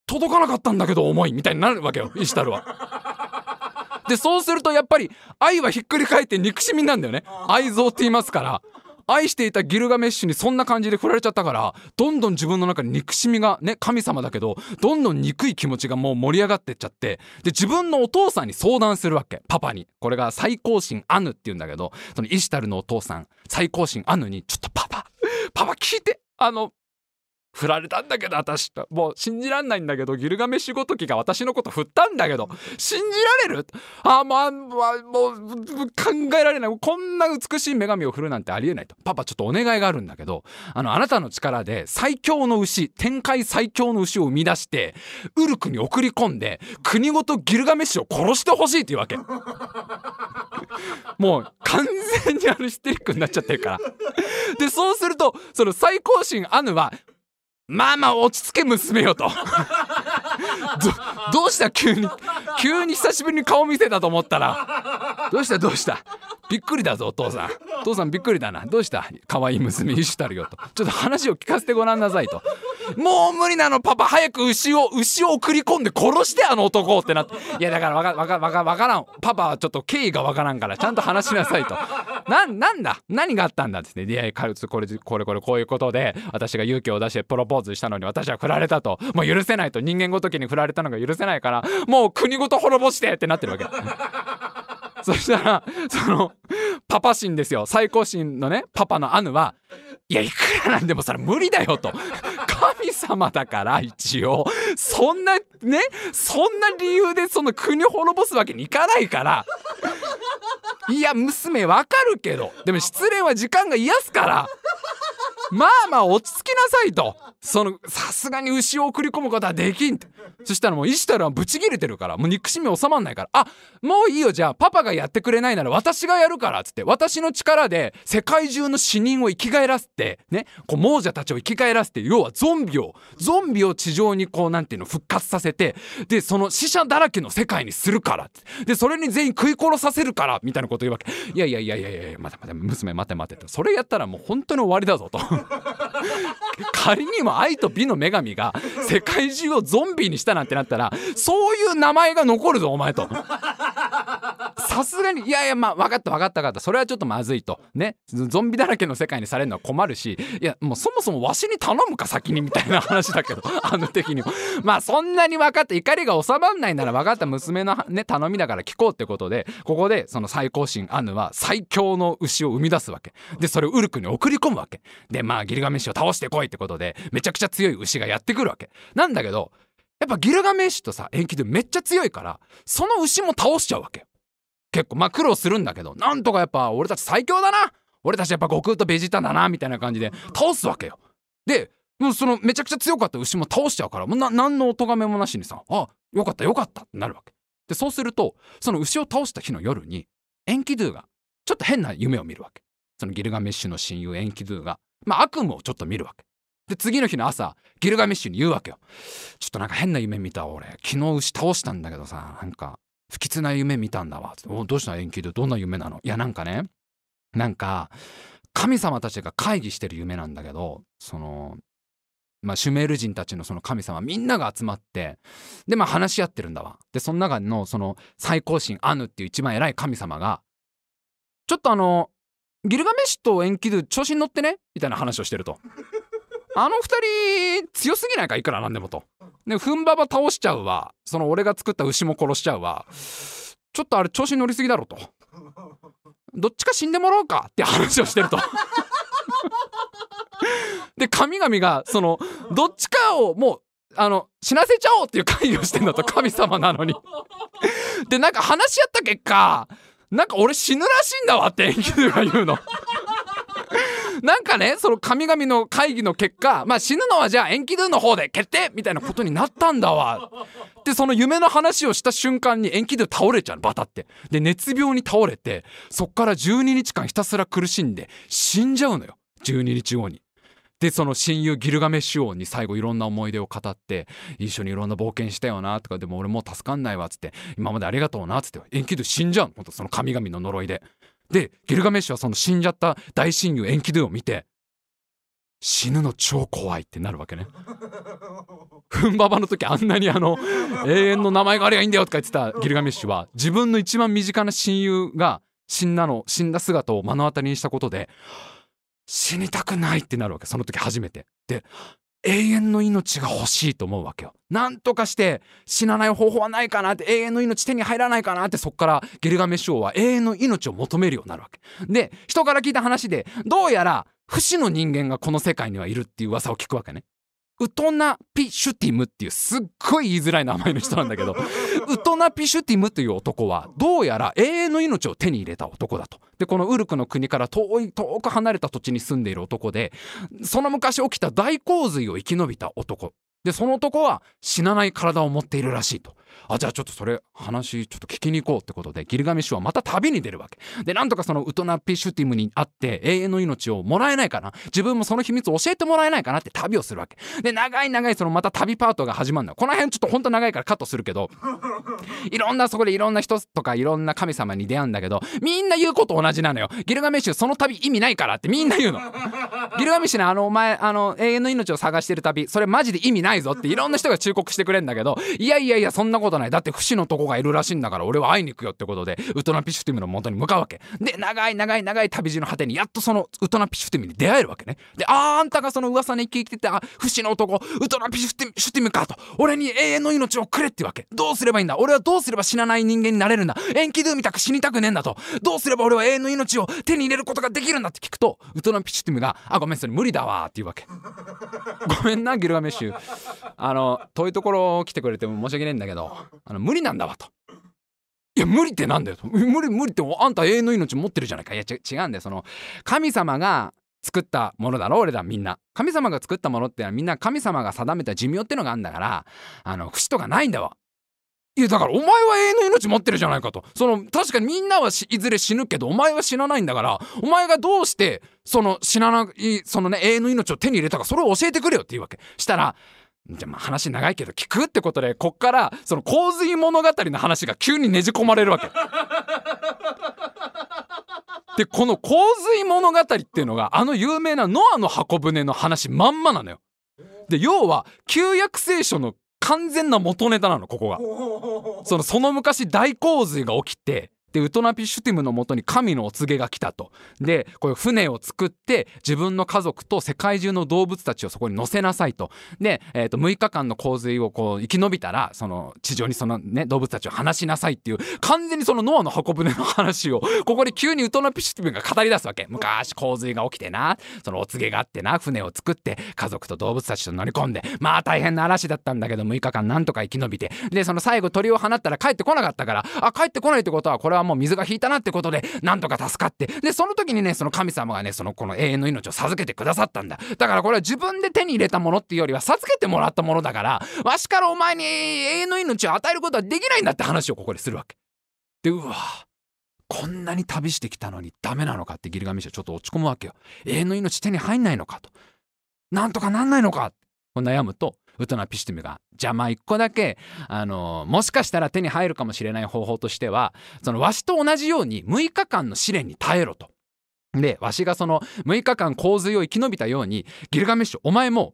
届かなかったんだけど重いみたいになるわけよイシュタルは。でそうするとやっぱり愛はひっくり返って憎しみなんだよね。愛憎って言いますから。愛していたギルガメッシュにそんな感じで振られちゃったからどんどん自分の中に憎しみがね神様だけどどんどん憎い気持ちがもう盛り上がってっちゃってで自分のお父さんに相談するわけ。パパに。これが最高神アヌっていうんだけどそのイシュタルのお父さん最高神アヌにちょっとパパパパ聞いて。あの振られたんだけど私もう信じらんないんだけどギルガメシュごときが私のこと振ったんだけど。信じられる？あまあ、まあ、もう考えられない。こんな美しい女神を振るなんてありえないと。パパちょっとお願いがあるんだけどあのあなたの力で最強の牛天界最強の牛を生み出してウルクに送り込んで国ごとギルガメッシュを殺してほしいっていうわけ。もう完全にあのヒステリックになっちゃってるから。でそうするとその最高神アヌはまあまあ落ち着け娘よと。どうした急に急に久しぶりに顔見せたと思ったら。どうしたどうした？びっくりだぞお父さん。お父さんびっくりだな。どうした？可愛い娘イシュタルよと。ちょっと話を聞かせてごらんなさいと。もう無理なのパパ。早く牛を牛を送り込んで殺してあの男ってなって。いやだからわかわかわかわからん。パパはちょっと経緯がわからんからちゃんと話しなさいと。ななんだ？何があったんだっつっていやいやこれこれこれこれこういうことで私が勇気を出してプロポーズしたのに私は振られたと。もう許せないと。人間ごときに振られたのが許せないからもう国ごと滅ぼしてってなってるわけ。そしたらそのパパ神ですよ。最高神のねパパのアヌはいやいくらなんでもそれ無理だよと。神様だから一応。そんなねそんな理由でその国を滅ぼすわけにいかないから。いや娘わかるけど。でも失恋は時間が癒すから。まあまあ落ち着きなさいと。そのさすがに牛を送り込むことはできんって。そしたらもうイシュタルはブチギレてるからもう憎しみ収まんないからあもういいよじゃあパパがやってくれないなら私がやるからっつって私の力で世界中の死人を生き返らせてねこう亡者たちを生き返らせて要はゾンビをゾンビを地上にこうなんていうの復活させてでその死者だらけの世界にするからってでそれに全員食い殺させるからみたいなこと言うわけ。いやいやいやいやいや待て待て娘待て待てと。それやったらもう本当に終わりだぞと。仮にも愛と美の女神が世界中をゾンビににしたなんてなったらそういう名前が残るぞお前と。さすがにいやいやまあ分かった分かった分かった。それはちょっとまずいと。ね。ゾンビだらけの世界にされるのは困るしいやもうそもそもわしに頼むか先にみたいな話だけど あの的にも。まあそんなに分かった。怒りが収まんないなら分かった。娘のね頼みだから聞こうってことでここでその最高神アヌは最強の牛を生み出すわけ。でそれをウルクに送り込むわけ。でまあギルガメッシュを倒してこいってことでめちゃくちゃ強い牛がやってくるわけ。なんだけどやっぱギルガメッシュとさ延期でめっちゃ強いからその牛も倒しちゃうわけ結構まあ苦労するんだけどなんとかやっぱ俺たち最強だな。俺たちやっぱ悟空とベジータだなみたいな感じで倒すわけよ。でもうそのめちゃくちゃ強かった牛も倒しちゃうからもうな何のお咎めもなしにさあよかったよかったってなるわけ。でそうするとその牛を倒した日の夜にエンキドゥがちょっと変な夢を見るわけ。そのギルガメッシュの親友エンキドゥがまあ悪夢をちょっと見るわけ。で次の日の朝ギルガメッシュに言うわけよ。ちょっとなんか変な夢見た俺。昨日牛倒したんだけどさなんか不吉な夢見たんだわ。おどうした？延期で。どんな夢なの？いやなんかねなんか神様たちが会議してる夢なんだけどそのまあ、シュメール人たちのその神様みんなが集まってでまあ話し合ってるんだわ。でその中のその最高神アヌっていう一番偉い神様がちょっとあのギルガメッシュとエンキドゥ調子に乗ってね？みたいな話をしてると。あの二人強すぎないか？いくらなんでもと。で踏んばば倒しちゃうわ。その俺が作った牛も殺しちゃうわ。ちょっとあれ調子に乗りすぎだろと。どっちか死んでもらおうかって話をしてると。で神々がそのどっちかをもうあの死なせちゃおうっていう会議をしてんだと神様なのに。でなんか話し合った結果なんか俺死ぬらしいんだわってエンキが言うの。なんかねその神々の会議の結果まあ死ぬのはじゃあエンキドゥの方で決定みたいなことになったんだわ。でその夢の話をした瞬間にエンキドゥ倒れちゃうバタって。で熱病に倒れてそっから12日間ひたすら苦しんで死んじゃうのよ12日後に。でその親友ギルガメッシュ王に最後いろんな思い出を語って一緒にいろんな冒険したよなとかでも俺もう助かんないわっつって今までありがとうなっつってエンキドゥ死んじゃうほんとその神々の呪いで。でギルガメッシュはその死んじゃった大親友エンキドゥを見て死ぬの超怖いってなるわけね。フンババの時あんなにあの永遠の名前があればいいんだよとか言ってたギルガメッシュは自分の一番身近な親友が死んだの死んだ姿を目の当たりにしたことで死にたくないってなるわけその時初めて。で永遠の命が欲しいと思うわけよ。なんとかして死なない方法はないかなって永遠の命手に入らないかなってそっからゲルガメシ王は永遠の命を求めるようになるわけ。で人から聞いた話でどうやら不死の人間がこの世界にはいるっていう噂を聞くわけね。ウトナ・ピシュティムっていうすっごい言いづらい名前の人なんだけどウトナ・ピシュティムという男はどうやら永遠の命を手に入れた男だと。でこのウルクの国から遠い遠く離れた土地に住んでいる男でその昔起きた大洪水を生き延びた男でその男は死なない体を持っているらしいと。あじゃあちょっとそれ話ちょっと聞きに行こうってことでギルガメシュはまた旅に出るわけ。でなんとかそのウトナピシュティムに会って永遠の命をもらえないかな。自分もその秘密を教えてもらえないかなって旅をするわけ。で長い長いそのまた旅パートが始まるのこの辺ちょっとほんと長いからカットするけど。いろんなそこでいろんな人とかいろんな神様に出会うんだけどみんな言うこと同じなのよ。ギルガメシュその旅意味ないからってみんな言うの。ギルガメシュねあのお前あの永遠の命を探してる旅それマジで意味ないぞっていろんな人が忠告してくれるんだけどいやいやいやそんなことない。だって不死のとこがいるらしいんだから俺は会いに行くよってことでウトナピシュティムの元に向かうわけ。で長い長い長い旅路の果てにやっとそのウトナピシュティムに出会えるわけね。でああんたがその噂に聞いてた不死の男ウトナピシュティムかと俺に永遠の命をくれってわけ。どうすればいいんだ？俺はどうすれば死なない人間になれるんだ？エンキドゥみたく死にたくねえんだと。どうすれば俺は永遠の命を手に入れることができるんだって聞くとウトナピシュティムが「あごめんそれ無理だわ」って言うわけ。ごめんなギルガメッシュ。あの遠いところ来てくれても申し訳ないんだけど。あの無理なんだわと。いや無理ってなんだよ無理無理ってあんた永遠の命持ってるじゃないか。いや違うんだよ。その神様が作ったものだろ俺らみんな。神様が作ったものってのはみんな神様が定めた寿命ってのがあるんだからあの節とかないんだわ。いやだからお前は永遠の命持ってるじゃないかと。その確かにみんなはいずれ死ぬけどお前は死なないんだからお前がどうしてその死なないそのね永遠の命を手に入れたかそれを教えてくれよって言うわけ。したらじゃあまあ話長いけど聞くってことでこっからその洪水物語の話が急にねじ込まれるわけ。でこの洪水物語っていうのがあの有名なノアの箱舟の話まんまなのよ。で要は旧約聖書の完全な元ネタなのここが。そのその昔大洪水が起きてでウトナピシュティムのもとに神のお告げが来たと。でこれ船を作って自分の家族と世界中の動物たちをそこに乗せなさいと。で、えー、と6日間の洪水をこう生き延びたらその地上にそのね動物たちを放しなさいっていう完全にそのノアの箱舟の話をここで急にウトナピシュティムが語り出すわけ。昔洪水が起きてなそのお告げがあってな船を作って家族と動物たちと乗り込んでまあ大変な嵐だったんだけど6日間なんとか生き延びて。でその最後鳥を放ったら帰ってこなかったからあ帰ってこないってことはこれはもう水が引いたなってことでなんとか助かって。でその時にねその神様がねそのこの永遠の命を授けてくださったんだ。だからこれは自分で手に入れたものっていうよりは授けてもらったものだからわしからお前に永遠の命を与えることはできないんだって話をここでするわけ。でうわこんなに旅してきたのにダメなのかってギルガメシュはちょっと落ち込むわけよ。永遠の命手に入んないのかと。なんとかなんないのか。悩むとウトナピシュティムがじゃあまあ一個だけあのもしかしたら手に入るかもしれない方法としてはそのわしと同じように6日間の試練に耐えろと。でわしがその6日間洪水を生き延びたようにギルガメッシュお前も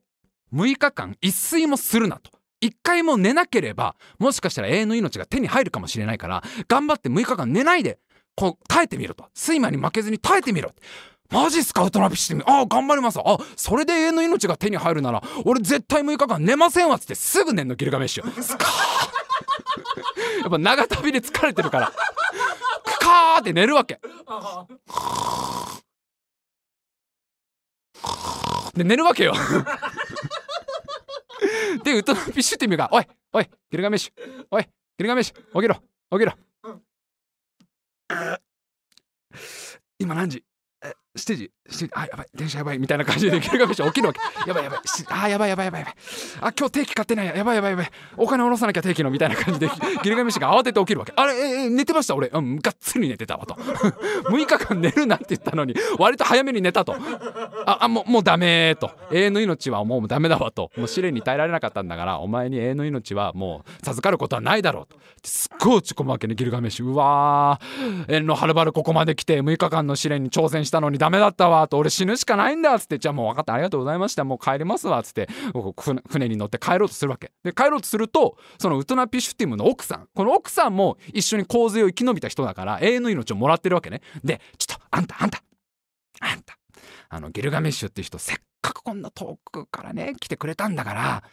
6日間一睡もするなと。一回も寝なければもしかしたら永遠の命が手に入るかもしれないから頑張って6日間寝ないでこう耐えてみろと。睡魔に負けずに耐えてみろマジっすか？ウトナピしてみああ頑張ります。あそれで永遠の命が手に入るなら俺絶対6日間寝ませんわっつってすぐ寝んのギルガメッシュスカーやっぱ長旅で疲れてるから。クカーって寝るわけ。で寝るわけよ。でウトナピシュティムが「おいおいギルガメッシュおいギルガメッシュ起きろ起きろ。今何時？7時7時あやばい電車やばいみたいな感じでギルガメッシュ起きるわけ。やばいやばい。あやばいやばいやばいやばい。あ今日定期買ってないや。やばいやばいやばい。お金下ろさなきゃ定期のみたいな感じで ギルガメッシュが慌てて起きるわけ。あれえ寝てました？俺。うんがっつり寝てたわと。6日間寝るなって言ったのに割と早めに寝たと。ああもうもうダメと。永遠の命はもうダメだわと。もう試練に耐えられなかったんだからお前に永遠の命はもう授かることはないだろうと。すっごい落ち込むわけねギルガメッシュうわー。縁のはるばるここまで来て6日間の試練に挑戦したのにダメだったわと俺死ぬしかないんだっつってじゃあもう分かった。ありがとうございました。もう帰りますわっつって船に乗って帰ろうとするわけ。で帰ろうとするとそのウトナピシュティムの奥さんこの奥さんも一緒に洪水を生き延びた人だから永遠の命をもらってるわけね。でちょっとあんたあんたあんたあのギルガメッシュっていう人せっかくこんな遠くからね来てくれたんだから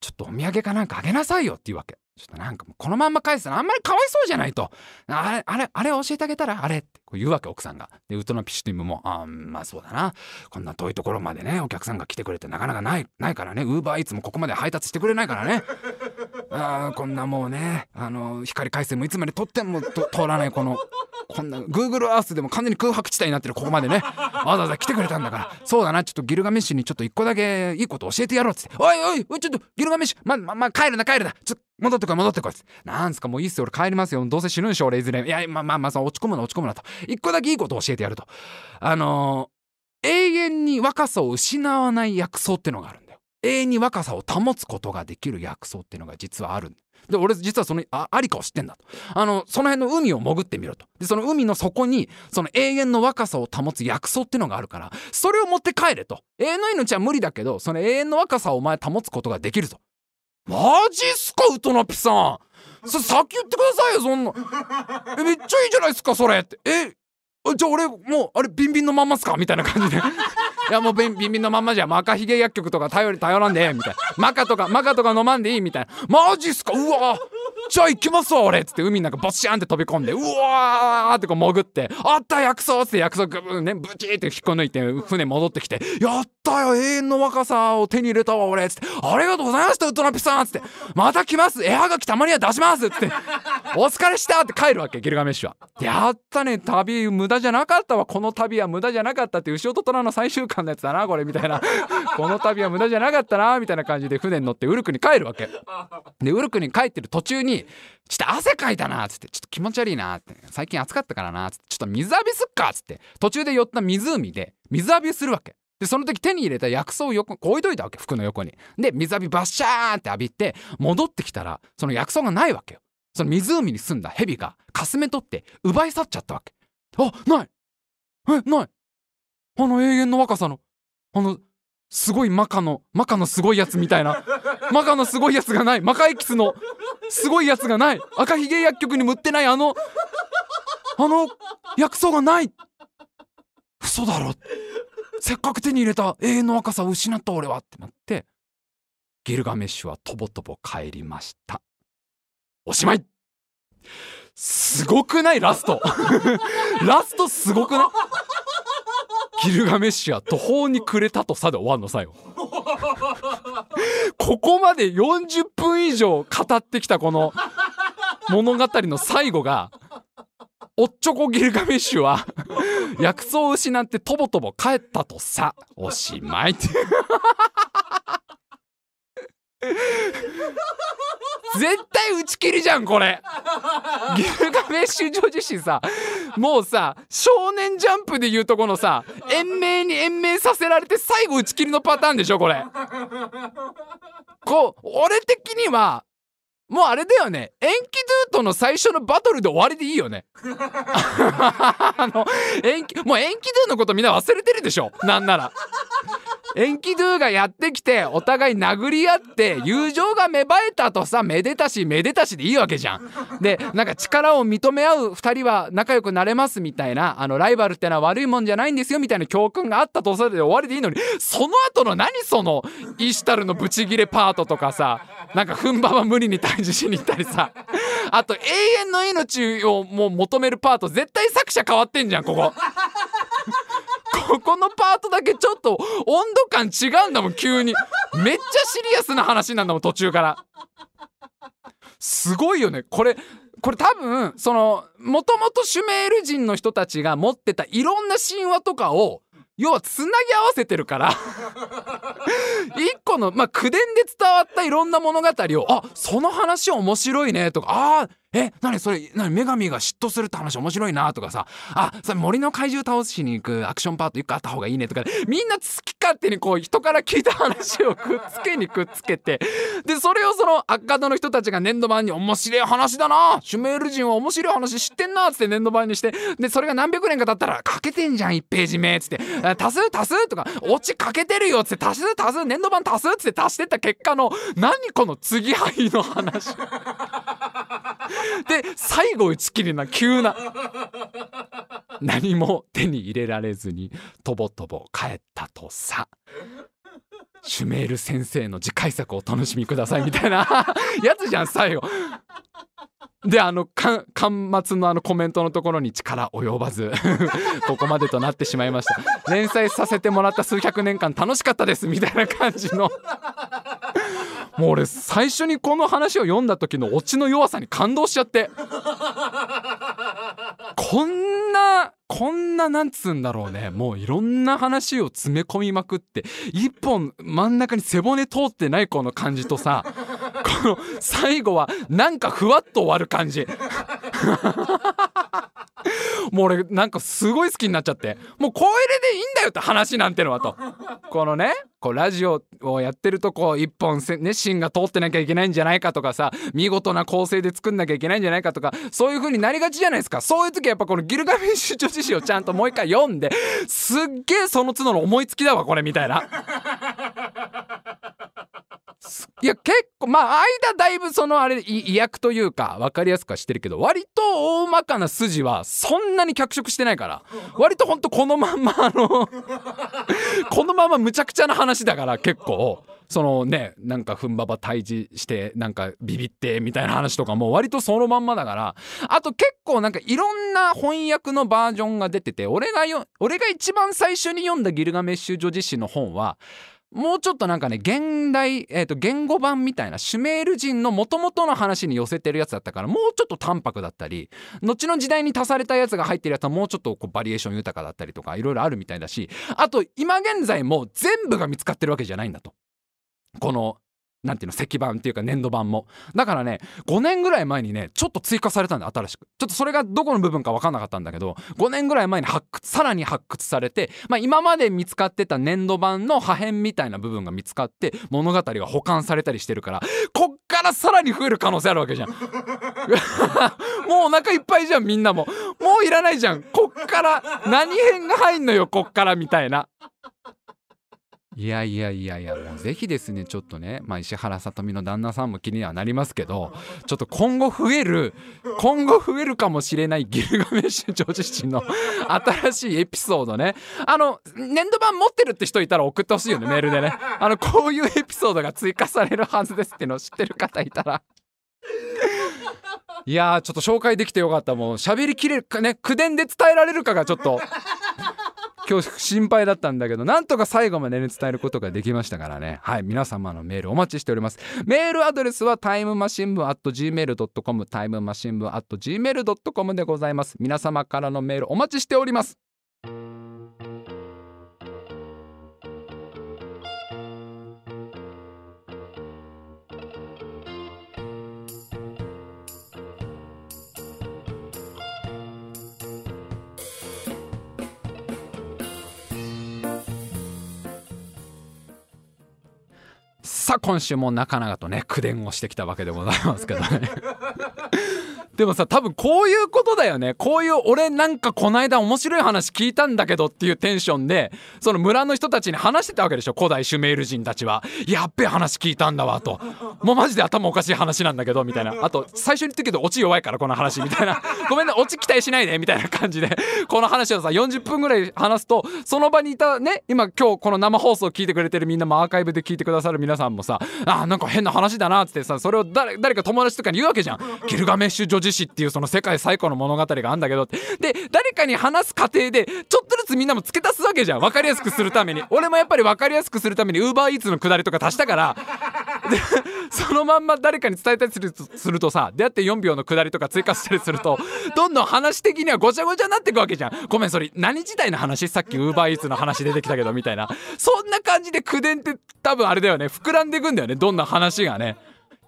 ちょっとお土産かなんかあげなさいよっていうわけ。ちょっとなんかもうこのまんま返すのあんまりかわいそうじゃないと。あれあれあれ教えてあげたら？あれ？ってこう言うわけ奥さんが。でウトナピシュティムもあーまあそうだな。こんな遠いところまでねお客さんが来てくれてなかなかないないからね。ウーバーイーツもここまで配達してくれないからね。あーこんなもうねあの光回線もいつまで撮っても通らないこのこんな Google Earth でも完全に空白地帯になってるここまでね。わざわざ来てくれたんだから。そうだな。ちょっとギルガメッシュにちょっと一個だけいいこと教えてやろうっつって。おいおいおいちょっとギルガメッシュままま帰るな帰るな。ちょっと戻ってこい戻ってこい。なんすかもういいっすよ。俺帰りますよ。どうせ死ぬんしょ俺いずれ。いやまあまあまあ落ち込むな落ち込むなと。一個だけいいことを教えてやると。あのー永遠に若さを失わない薬草ってのがあるんだよ。永遠に若さを保つことができる薬草ってのが実はあるんだで俺実はそのありかを知ってんだと。あのその辺の海を潜ってみろと。でその海の底にその永遠の若さを保つ薬草ってのがあるからそれを持って帰れと。永遠の命は無理だけどその永遠の若さをお前保つことができるぞマジっすかウトナピさん。それ先言ってくださいよそんな。えめっちゃいいじゃないですかそれって。えじゃあ俺もうあれビンビンのまんまっすか？みたいな感じで。いやもうビンビンビンのまんまじゃマカヒゲ薬局とか頼り頼らんでみたいな。マカとかマカとか飲まんでいいみたいな。マジっすか？うわじゃあ行きますわ俺。っつって海の中ボシャンって飛び込んでうわーってこう潜ってあった薬草っつって薬草ぶねブチーって引っこ抜いて船戻ってきてやったよ永遠の若さを手に入れたわ俺つって。ありがとうございましたウッドナピさんつって。また来ます。絵はがきたまには出しますつって。お疲れしたって帰るわけギルガメッシュは。やったね旅無駄じゃなかったわ。この旅は無駄じゃなかったって牛尾と虎の最終巻のやつだなこれみたいな。この旅は無駄じゃなかったなみたいな感じで船に乗ってウルクに帰るわけ。でウルクに帰ってる途中にちょっと汗かいたなっつって。ちょっと気持ち悪いなって。最近暑かったからなつって。ちょっと水浴びすっかつって。途中で寄った湖で水浴びするわけ。でその時手に入れた薬草を横置いといたわけ服の横に。で水浴びバッシャーンって浴びて戻ってきたらその薬草がないわけよ。その湖に住んだ蛇がかすめ取って奪い去っちゃったわけ。あない。えない。あの永遠の若さのあのすごいマカのマカのすごいやつみたいな マカのすごいやつがないマカエキスのすごいやつがない赤ひげ薬局に売ってないあのあの薬草がない。嘘だろ。せっかく手に入れた永遠の若さを失った俺はってなってギルガメッシュはとぼとぼ帰りました。おしまい。すごくない？ラスト。ラストすごくない？ギルガメッシュは途方に暮れたとさで終わんの最後。ここまで40分以上語ってきたこの物語の最後がおっちょこギルガメッシュは 薬草を失ってとぼとぼ帰ったとさおしまい。っ て絶対打ち切りじゃんこれ。ギルガメッシュ女子誌さもうさ少年ジャンプでいうとこのさ延命に延命させられて最後打ち切りのパターンでしょこれ。こう俺的にはもうあれだよね。延期ドゥとの最初のバトルで終わりでいいよね。あの延期もう延期ドゥのことみんな忘れてるでしょ。なんなら。延期ドゥがやってきてお互い殴り合って友情が芽生えたとさめでたしめでたしでいいわけじゃん。でなんか力を認め合う2人は仲良くなれますみたいなあのライバルってのは悪いもんじゃないんですよみたいな教訓があったとそれで終わりでいいのにその後の何そのイシュタルのブチギレパートとかさなんか踏ん馬は無理に退治しに行ったりさあと永遠の命をもう求めるパート絶対作者変わってんじゃんここ。ここのパートだけちょっと温度感違うんだもん急に。めっちゃシリアスな話なんだもん途中から。すごいよね。これこれ多分そのもともとシュメール人の人たちが持ってたいろんな神話とかを要はつなぎ合わせてるから。一個のまあ口伝で伝わったいろんな物語をあその話面白いねとかああえ何それ何女神が嫉妬するって話面白いなとかさあそれ森の怪獣倒しに行くアクションパート1個あった方がいいねとかみんな好き勝手にこう人から聞いた話をくっつけにくっつけてでそれをその赤カの人たちが年度版に面白い話だなシュメール人は面白い話知ってんなっつって年度版にしてでそれが何百年か経ったらかけてんじゃん1ページ目っつって足す足すとかオチかけてるよっつって足す足す年度版足すっつって足してった結果の何この継ぎはぎの話？で最後打ち切りな急な。何も手に入れられずにとぼとぼ帰ったとさ。シュメール先生の次回作をお楽しみくださいみたいな。やつじゃん最後。であの端 末のあのコメントのところに力及ばず ここまでとなってしまいました。連載させてもらった数百年間楽しかったですみたいな感じの。もう俺最初にこの話を読んだ時のオチの弱さに感動しちゃって。こんなこんななんつうんだろうね。もういろんな話を詰め込みまくって一本真ん中に背骨通ってないこの感じとさの最後はなんかふわっと終わる感じ。もう俺なんかすごい好きになっちゃって。もうこれでいいんだよって話なんてのはと。このねこうラジオをやってるとこう一本ね芯が通ってなきゃいけないんじゃないかとかさ見事な構成で作んなきゃいけないんじゃないかとかそういう風になりがちじゃないですか。そういう時はやっぱこのギルガメッシュ女子誌をちゃんともう一回読んですっげえその都度の思いつきだわこれみたいな。いや結構まあ間だいぶそのあれ意訳というか分かりやすくはしてるけど割と大まかな筋はそんなに脚色してないから割とほんとこのまんまあの このままむちゃくちゃな話だから結構そのねなんかふんばば退治してなんかビビってみたいな話とかも割とそのまんまだからあと結構なんかいろんな翻訳のバージョンが出てて俺がよ俺が一番最初に読んだギルガメッシュ女子誌の本はもうちょっとなんかね現代、えー、と言語版みたいなシュメール人のもともとの話に寄せてるやつだったからもうちょっと淡白だったり後の時代に足されたやつが入ってるやつはもうちょっとこうバリエーション豊かだったりとかいろいろあるみたいだしあと今現在も全部が見つかってるわけじゃないんだと。このなんていうの石板っていうか粘土板も。だからね5年ぐらい前にねちょっと追加されたんだ新しく。ちょっとそれがどこの部分か分かんなかったんだけど5年ぐらい前に発掘さらに発掘されて、まあ、今まで見つかってた粘土板の破片みたいな部分が見つかって物語が保管されたりしてるからこっからさらに増える可能性あるわけじゃん。もうお腹いっぱいじゃんみんなも。もういらないじゃん。こっから何編が入んのよこっからみたいな。いやいやいやいやもうぜひですねちょっとね、まあ、石原さとみの旦那さんも気にはなりますけどちょっと今後増える今後増えるかもしれないギルガメッシュ女の 新しいエピソードね。あの年度版持ってるって人いたら送ってほしいよねメールでね。あのこういうエピソードが追加されるはずですってのを知ってる方いたら。いやちょっと紹介できてよかった。もう喋りきれるかね口伝で伝えられるかがちょっと今日心配だったんだけどなんとか最後までね伝えることができましたからね。はい皆様のメールお待ちしております。メールアドレスはタイムマシン部 at gmail.com タイムマシン部 at gmail.com でございます。皆様からのメールお待ちしております。さあ今週もなかなかとね口伝をしてきたわけでございますけどね。でもさ多分こういうことだよね。こういう俺なんかこないだ面白い話聞いたんだけどっていうテンションでその村の人たちに話してたわけでしょ。古代シュメール人たちは。やっべえ話聞いたんだわと。もうマジで頭おかしい話なんだけどみたいな。あと最初に言ったけどオチ弱いからこの話みたいな。ごめんねオチ期待しないでみたいな感じで。この話をさ40分ぐらい話すとその場にいたね今今日この生放送聞いてくれてるみんなもアーカイブで聞いてくださる皆さんもさあなんか変な話だなっつってさそれを誰誰か友達とかに言うわけじゃん。ギルガメッシュ女子っていうその世界最古の物語があるんだけどってで誰かに話す過程でちょっとずつみんなも付け足すわけじゃん。分かりやすくするために。俺もやっぱり分かりやすくするためにウーバーイーツのくだりとか足したから。でそのまんま誰かに伝えたりするとするとさ出会って4秒のくだりとか追加したりするとどんどん話的にはごちゃごちゃになっていくわけじゃん。ごめんそれ何時代の話？さっきウーバーイーツの話出てきたけどみたいな。そんな感じで口伝って多分あれだよね。膨らんでいくんだよね。どんな話がね。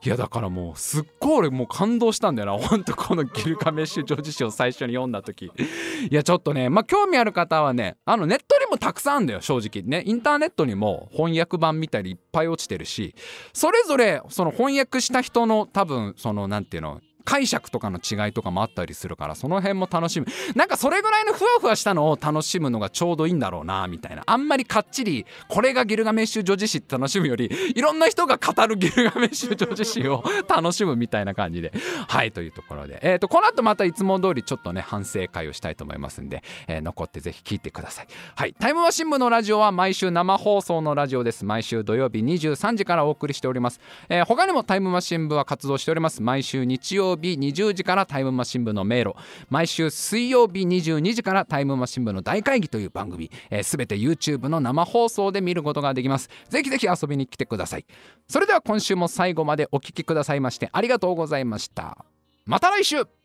いやだからもうすっごい俺もう感動したんだよな。ほんとこのギルガメッシュ女子誌を最初に読んだ時。いやちょっとねまあ興味ある方はねあのネットにもたくさんあるんだよ正直ね。インターネットにも翻訳版みたいにいっぱい落ちてるしそれぞれその翻訳した人の多分その何て言うの解釈とかの違いとかもあったりするからその辺も楽しむ。なんかそれぐらいのふわふわしたのを楽しむのがちょうどいいんだろうなみたいな。あんまりかっちりこれがギルガメッシュ女子誌って楽しむよりいろんな人が語るギルガメッシュ女子誌を楽しむみたいな感じで。はいというところで、えー、とこの後またいつも通りちょっとね反省会をしたいと思いますんで、えー残ってぜひ聞いてください。はいタイムマシン部のラジオは毎週生放送のラジオです。毎週土曜日23時からお送りしております、えー他にもタイムマシン部は活動しております。毎週日曜日20時からタイムマシン部の迷路毎週水曜日22時からタイムマシン部の大会議という番組。すべ、えー全て YouTube の生放送で見ることができます。ぜひぜひ遊びに来てください。それでは今週も最後までお聴きくださいましてありがとうございました。また来週!